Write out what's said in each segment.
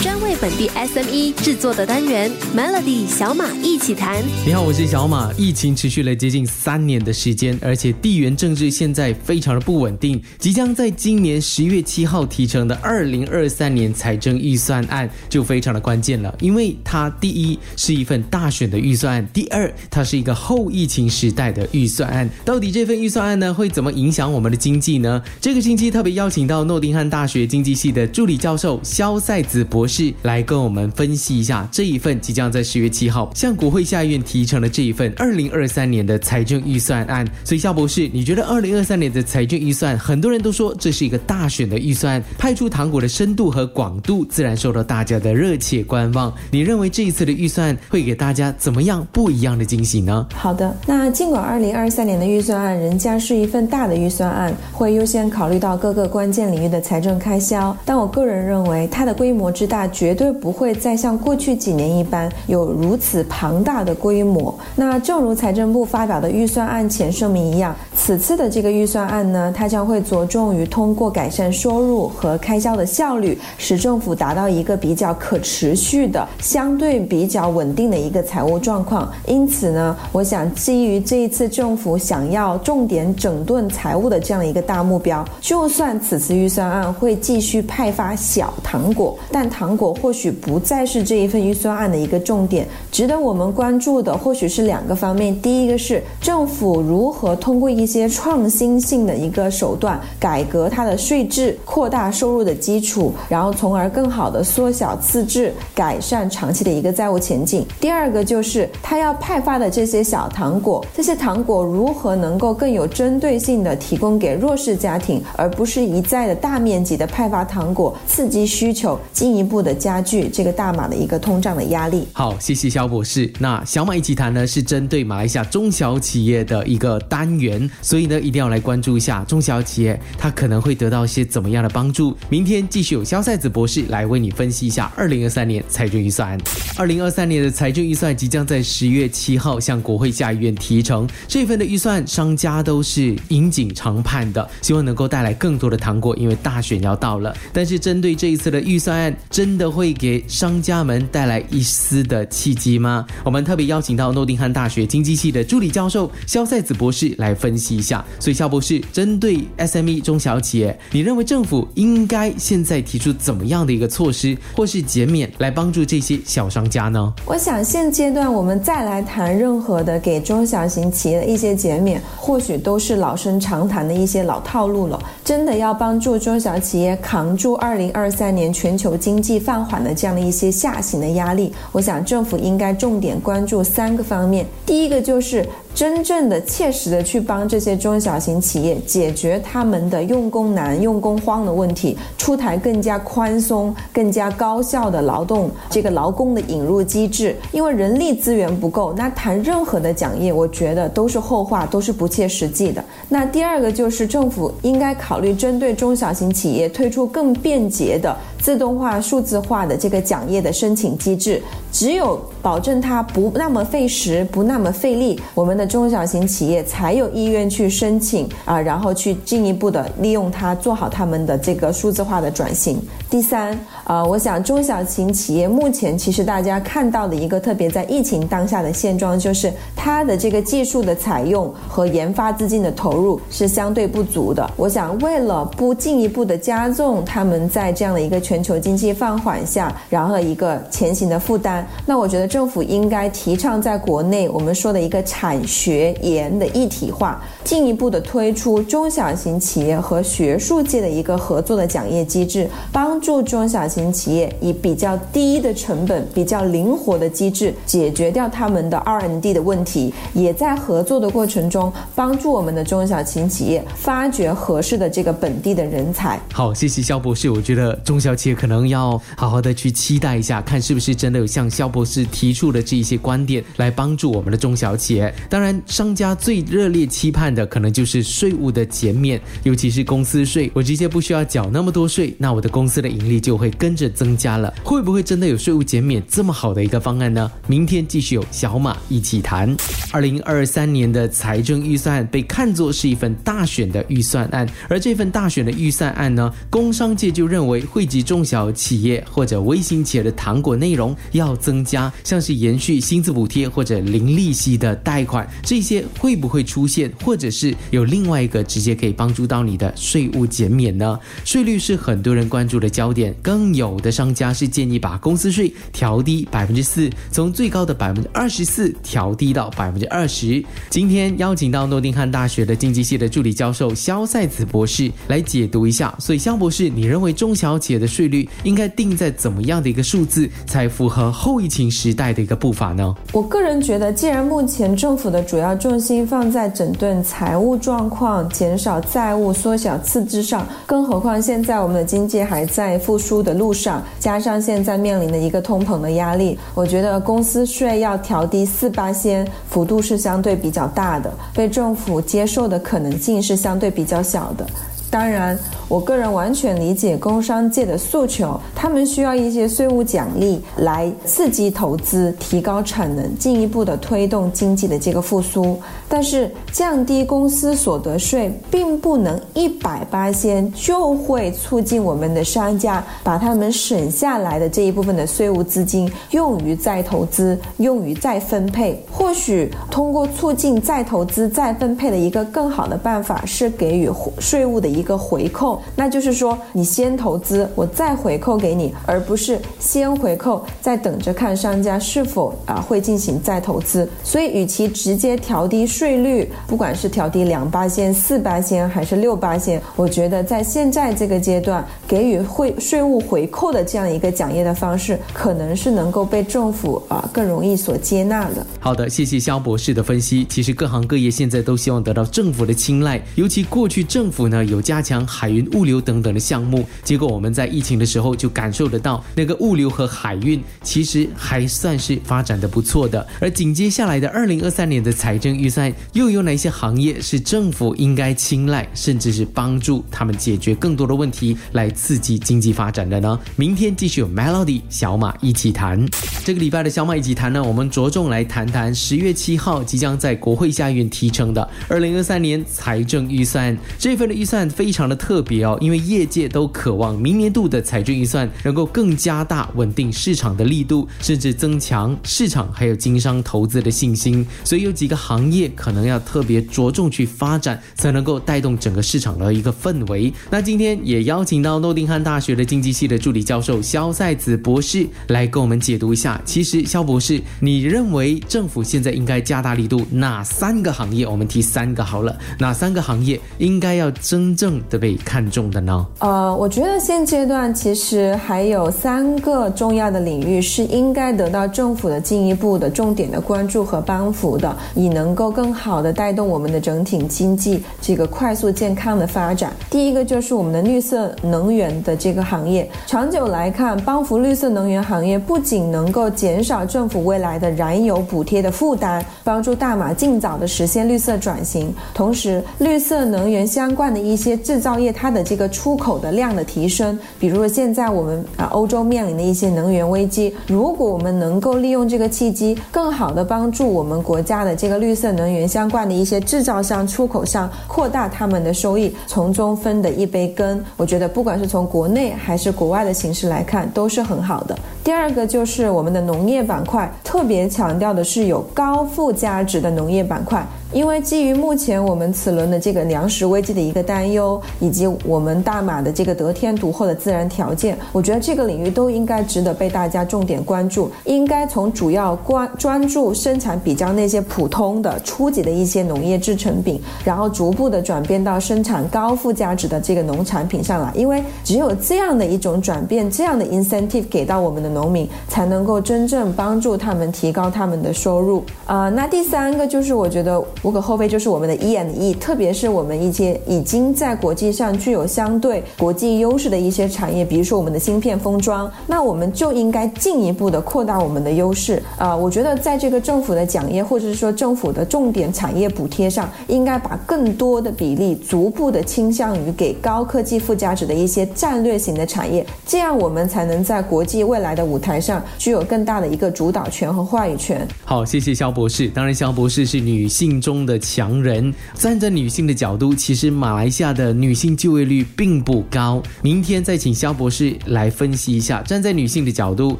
专为本地 SME 制作的单元 Melody 小马一起谈。你好，我是小马。疫情持续了接近三年的时间，而且地缘政治现在非常的不稳定。即将在今年十月七号提成的二零二三年财政预算案就非常的关键了，因为它第一是一份大选的预算案，第二它是一个后疫情时代的预算案。到底这份预算案呢会怎么影响我们的经济呢？这个星期特别邀请到诺丁汉大学经济系的助理教授肖赛子博士来跟我们分析一下这一份即将在十月七号向国会下院提成的这一份二零二三年的财政预算案。所以肖博士，你觉得二零二三年的财政预算，很多人都说这是一个大选的预算，派出糖果的深度和广度自然受到大家的热切观望。你认为这一次的预算会给大家怎么样不一样的惊喜呢？好的，那尽管二零二三年的预算案人家是一份大的预算案，会优先考虑到各个关键领域的财政开销，但我个人认为它的规模之大，绝对不会再像过去几年一般有如此庞大的规模。那正如财政部发表的预算案前声明一样，此次的这个预算案呢，它将会着重于通过改善收入和开销的效率，使政府达到一个比较可持续的、相对比较稳定的一个财务状况。因此呢，我想基于这一次政府想要重点整顿财务的这样一个大目标，就算此次预算案会继续派发小糖果，但糖糖果或许不再是这一份预算案的一个重点。值得我们关注的或许是两个方面：第一个是政府如何通过一些创新性的一个手段改革它的税制，扩大收入的基础，然后从而更好的缩小赤字，改善长期的一个债务前景；第二个就是它要派发的这些小糖果，这些糖果如何能够更有针对性的提供给弱势家庭，而不是一再的大面积的派发糖果，刺激需求，进一步的加剧这个大马的一个通胀的压力。好，谢谢肖博士。那小马一起谈呢，是针对马来西亚中小企业的一个单元，所以呢，一定要来关注一下中小企业，它可能会得到一些怎么样的帮助。明天继续有肖赛子博士来为你分析一下二零二三年财政预算案。二零二三年的财政预算即将在十月七号向国会下议院提成，这份的预算商家都是引颈长盼的，希望能够带来更多的糖果，因为大选要到了。但是针对这一次的预算案，真的会给商家们带来一丝的契机吗？我们特别邀请到诺丁汉大学经济系的助理教授肖赛子博士来分析一下。所以肖博士，针对 SME 中小企业，你认为政府应该现在提出怎么样的一个措施，或是减免来帮助这些小商家呢？我想现阶段我们再来谈任何的给中小型企业的一些减免，或许都是老生常谈的一些老套路了。真的要帮助中小企业扛住二零二三年全球经济放缓的这样的一些下行的压力，我想政府应该重点关注三个方面。第一个就是真正的、切实的去帮这些中小型企业解决他们的用工难、用工荒的问题，出台更加宽松、更加高效的劳动这个劳工的引入机制。因为人力资源不够，那谈任何的奖业，我觉得都是后话，都是不切实际的。那第二个就是政府应该考虑针对中小型企业推出更便捷的自动化、数字化的这个奖业的申请机制。只有保证它不那么费时、不那么费力，我们的中小型企业才有意愿去申请啊，然后去进一步的利用它做好他们的这个数字化的转型。第三，呃，我想中小型企业目前其实大家看到的一个特别在疫情当下的现状，就是它的这个技术的采用和研发资金的投入是相对不足的。我想为了不进一步的加重他们在这样的一个全球经济放缓下，然后一个前行的负担。那我觉得政府应该提倡在国内我们说的一个产学研的一体化，进一步的推出中小型企业和学术界的一个合作的奖业机制，帮助中小型企业以比较低的成本、比较灵活的机制解决掉他们的 R&D 的问题，也在合作的过程中帮助我们的中小型企业发掘合适的这个本地的人才。好，谢谢肖博士。我觉得中小企业可能要好好的去期待一下，看是不是真的有像肖博士提出的这一些观点来帮助我们的中小企业。当然，商家最热烈期盼的可能就是税务的减免，尤其是公司税，我直接不需要缴那么多税，那我的公司的盈利就会跟着增加了。会不会真的有税务减免这么好的一个方案呢？明天继续有小马一起谈。二零二三年的财政预算被看作是一份大选的预算案，而这份大选的预算案呢，工商界就认为惠及中小企业或者微型企业的糖果内容要增加，像是延续薪资补贴或者零利息的贷款，这些会不会出现，或者是有另外一个直接可以帮助到你的税务减免呢？税率是很多人关注的焦点，更有的商家是建议把公司税调低百分之四，从最高的百分之二十四调低到百分之二十。今天邀请到诺丁汉大学的经济系的助理教授肖赛子博士来解读一下。所以肖博士，你认为中小企业的税率应该定在怎么样的一个数字，才符合后疫情时代的一个步伐呢？我个人觉得，既然目前政府的主要重心放在整顿财务状况、减少债务、缩小赤字上，更何况现在我们的经济还在复苏的路上，加上现在面临的一个通膨的压力，我觉得公司税要调低四八仙，幅度是相对比较大的，被政府接受的可能性是相对比较小的。当然，我个人完全理解工商界的诉求，他们需要一些税务奖励来刺激投资、提高产能，进一步的推动经济的这个复苏。但是，降低公司所得税并不能一百八先就会促进我们的商家把他们省下来的这一部分的税务资金用于再投资、用于再分配。或许通过促进再投资、再分配的一个更好的办法是给予税务的。一个回扣，那就是说你先投资，我再回扣给你，而不是先回扣再等着看商家是否啊会进行再投资。所以，与其直接调低税率，不管是调低两八仙、四八仙还是六八仙，我觉得在现在这个阶段给予会税务回扣的这样一个奖业的方式，可能是能够被政府啊更容易所接纳的。好的，谢谢肖博士的分析。其实各行各业现在都希望得到政府的青睐，尤其过去政府呢有。加强海运物流等等的项目，结果我们在疫情的时候就感受得到，那个物流和海运其实还算是发展的不错的。而紧接下来的二零二三年的财政预算，又有哪些行业是政府应该青睐，甚至是帮助他们解决更多的问题，来刺激经济发展的呢？明天继续有 Melody 小马一起谈。这个礼拜的小马一起谈呢，我们着重来谈谈十月七号即将在国会下院提成的二零二三年财政预算这份的预算。非常的特别哦，因为业界都渴望明年度的财政预算能够更加大稳定市场的力度，甚至增强市场还有经商投资的信心。所以有几个行业可能要特别着重去发展，才能够带动整个市场的一个氛围。那今天也邀请到诺丁汉大学的经济系的助理教授肖赛子博士来跟我们解读一下。其实肖博士，你认为政府现在应该加大力度哪三个行业？我们提三个好了，哪三个行业应该要真正？的被看中的呢？呃，我觉得现阶段其实还有三个重要的领域是应该得到政府的进一步的重点的关注和帮扶的，以能够更好的带动我们的整体经济这个快速健康的发展。第一个就是我们的绿色能源的这个行业，长久来看，帮扶绿色能源行业不仅能够减少政府未来的燃油补贴的负担，帮助大马尽早的实现绿色转型，同时绿色能源相关的一些。制造业它的这个出口的量的提升，比如说现在我们啊欧洲面临的一些能源危机，如果我们能够利用这个契机，更好的帮助我们国家的这个绿色能源相关的一些制造商、出口商扩大他们的收益，从中分得一杯羹，我觉得不管是从国内还是国外的形式来看，都是很好的。第二个就是我们的农业板块，特别强调的是有高附加值的农业板块。因为基于目前我们此轮的这个粮食危机的一个担忧，以及我们大马的这个得天独厚的自然条件，我觉得这个领域都应该值得被大家重点关注。应该从主要关专注生产比较那些普通的初级的一些农业制成品，然后逐步的转变到生产高附加值的这个农产品上来。因为只有这样的一种转变，这样的 incentive 给到我们的农民，才能够真正帮助他们提高他们的收入。啊，那第三个就是我觉得。无可厚非，就是我们的 E and E，特别是我们一些已经在国际上具有相对国际优势的一些产业，比如说我们的芯片封装，那我们就应该进一步的扩大我们的优势啊！我觉得在这个政府的奖业或者是说政府的重点产业补贴上，应该把更多的比例逐步的倾向于给高科技附加值的一些战略型的产业，这样我们才能在国际未来的舞台上具有更大的一个主导权和话语权。好，谢谢肖博士。当然，肖博士是女性中的强人。站在女性的角度，其实马来西亚的女性就业率并不高。明天再请肖博士来分析一下，站在女性的角度，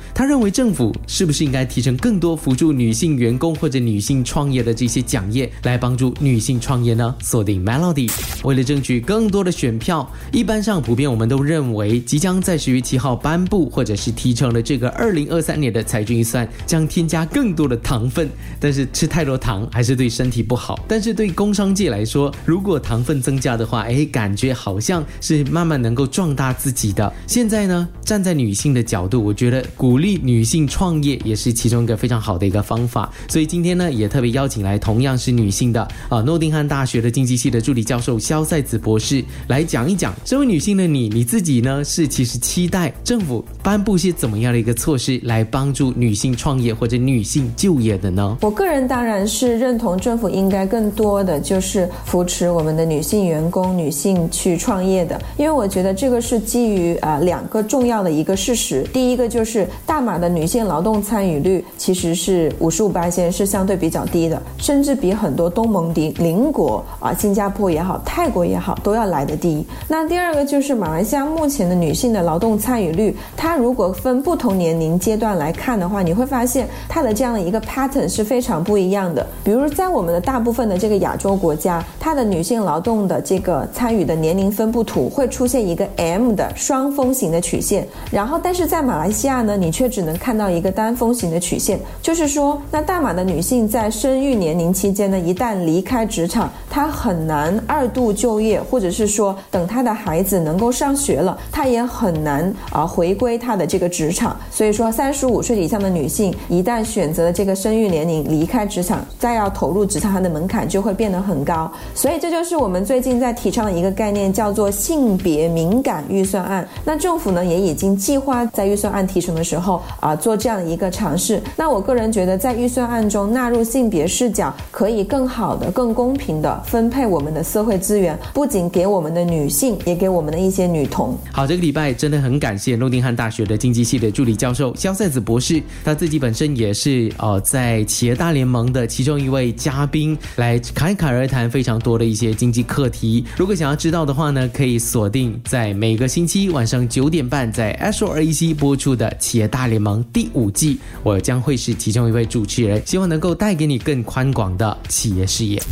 他认为政府是不是应该提升更多辅助女性员工或者女性创业的这些奖业，来帮助女性创业呢？锁定 Melody，为了争取更多的选票，一般上普遍我们都认为，即将在十月七号颁布或者是提成了这个二零二三年的财政预算，将添加更多的糖分。但是吃太多糖还是对身体不。好但是对工商界来说，如果糖分增加的话，哎，感觉好像是慢慢能够壮大自己的。现在呢，站在女性的角度，我觉得鼓励女性创业也是其中一个非常好的一个方法。所以今天呢，也特别邀请来同样是女性的啊，诺丁汉大学的经济系的助理教授肖赛子博士来讲一讲。身为女性的你，你自己呢是其实期待政府颁布些怎么样的一个措施来帮助女性创业或者女性就业的呢？我个人当然是认同政府应应该更多的就是扶持我们的女性员工、女性去创业的，因为我觉得这个是基于啊两个重要的一个事实。第一个就是大马的女性劳动参与率其实是五十五八线，是相对比较低的，甚至比很多东盟邻邻国啊，新加坡也好、泰国也好都要来的低。那第二个就是马来西亚目前的女性的劳动参与率，它如果分不同年龄阶段来看的话，你会发现它的这样的一个 pattern 是非常不一样的。比如在我们的大大部分的这个亚洲国家，它的女性劳动的这个参与的年龄分布图会出现一个 M 的双峰形的曲线，然后但是在马来西亚呢，你却只能看到一个单峰形的曲线，就是说，那大马的女性在生育年龄期间呢，一旦离开职场，她很难二度就业，或者是说等她的孩子能够上学了，她也很难啊回归她的这个职场。所以说，三十五岁以上的女性一旦选择了这个生育年龄离开职场，再要投入职场，它的门槛就会变得很高。所以这就是我们最近在提倡的一个概念，叫做性别敏感预算案。那政府呢也已经计划在预算案提成的时候啊做这样的一个尝试。那我个人觉得，在预算案中纳入性别视角，可以更好的、更公平的分配我们的社会资源，不仅给我们的女性，也给我们的一些女童。好，这个礼拜真的很感谢诺丁汉大学的经济系的助理教授肖赛子博士，他自己本身也是呃在企业大联盟的其中一位嘉宾，来侃侃而谈非常多的一些经济课题。如果想要知道的话呢，可以锁定在每个星期晚上九点半在 s o a c 播出的企业大联盟第五季，我将会是其中一位主持人，希望能够带给你更宽广的企业视野。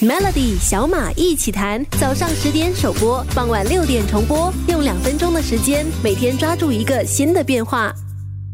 Melody 小马一起谈，早上十点首播，傍晚六点重播，用两分钟的时间，每天抓住一个新的变化。